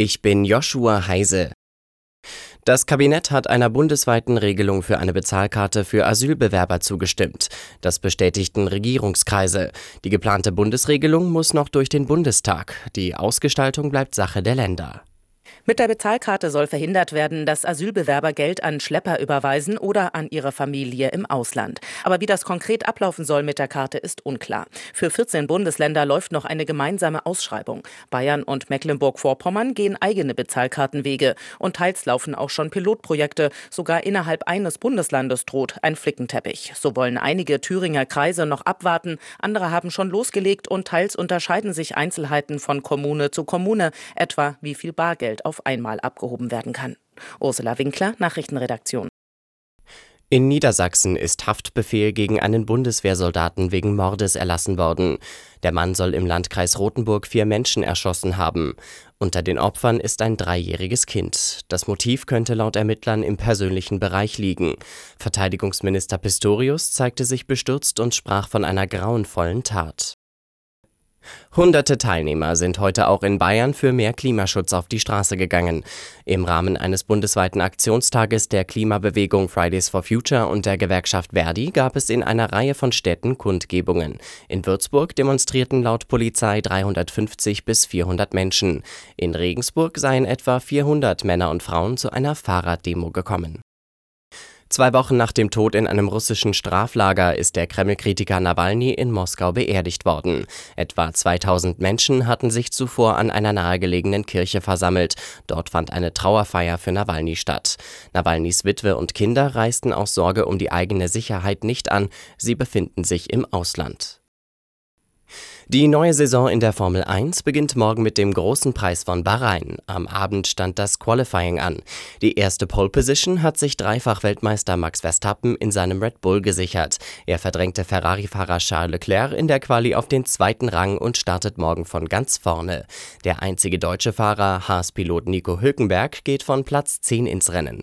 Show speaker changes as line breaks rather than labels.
Ich bin Joshua Heise. Das Kabinett hat einer bundesweiten Regelung für eine Bezahlkarte für Asylbewerber zugestimmt. Das bestätigten Regierungskreise. Die geplante Bundesregelung muss noch durch den Bundestag. Die Ausgestaltung bleibt Sache der Länder.
Mit der Bezahlkarte soll verhindert werden, dass Asylbewerber Geld an Schlepper überweisen oder an ihre Familie im Ausland. Aber wie das konkret ablaufen soll mit der Karte, ist unklar. Für 14 Bundesländer läuft noch eine gemeinsame Ausschreibung. Bayern und Mecklenburg-Vorpommern gehen eigene Bezahlkartenwege. Und teils laufen auch schon Pilotprojekte. Sogar innerhalb eines Bundeslandes droht ein Flickenteppich. So wollen einige Thüringer Kreise noch abwarten. Andere haben schon losgelegt und teils unterscheiden sich Einzelheiten von Kommune zu Kommune, etwa wie viel Bargeld auf einmal abgehoben werden kann. Ursula Winkler, Nachrichtenredaktion.
In Niedersachsen ist Haftbefehl gegen einen Bundeswehrsoldaten wegen Mordes erlassen worden. Der Mann soll im Landkreis Rothenburg vier Menschen erschossen haben. Unter den Opfern ist ein dreijähriges Kind. Das Motiv könnte laut Ermittlern im persönlichen Bereich liegen. Verteidigungsminister Pistorius zeigte sich bestürzt und sprach von einer grauenvollen Tat. Hunderte Teilnehmer sind heute auch in Bayern für mehr Klimaschutz auf die Straße gegangen. Im Rahmen eines bundesweiten Aktionstages der Klimabewegung Fridays for Future und der Gewerkschaft Verdi gab es in einer Reihe von Städten Kundgebungen. In Würzburg demonstrierten laut Polizei 350 bis 400 Menschen. In Regensburg seien etwa 400 Männer und Frauen zu einer Fahrraddemo gekommen. Zwei Wochen nach dem Tod in einem russischen Straflager ist der Kreml-Kritiker Nawalny in Moskau beerdigt worden. Etwa 2000 Menschen hatten sich zuvor an einer nahegelegenen Kirche versammelt. Dort fand eine Trauerfeier für Nawalny statt. Nawalnys Witwe und Kinder reisten aus Sorge um die eigene Sicherheit nicht an. Sie befinden sich im Ausland. Die neue Saison in der Formel 1 beginnt morgen mit dem großen Preis von Bahrain. Am Abend stand das Qualifying an. Die erste Pole Position hat sich Dreifach-Weltmeister Max Verstappen in seinem Red Bull gesichert. Er verdrängte Ferrari-Fahrer Charles Leclerc in der Quali auf den zweiten Rang und startet morgen von ganz vorne. Der einzige deutsche Fahrer, Haas-Pilot Nico Hülkenberg, geht von Platz 10 ins Rennen.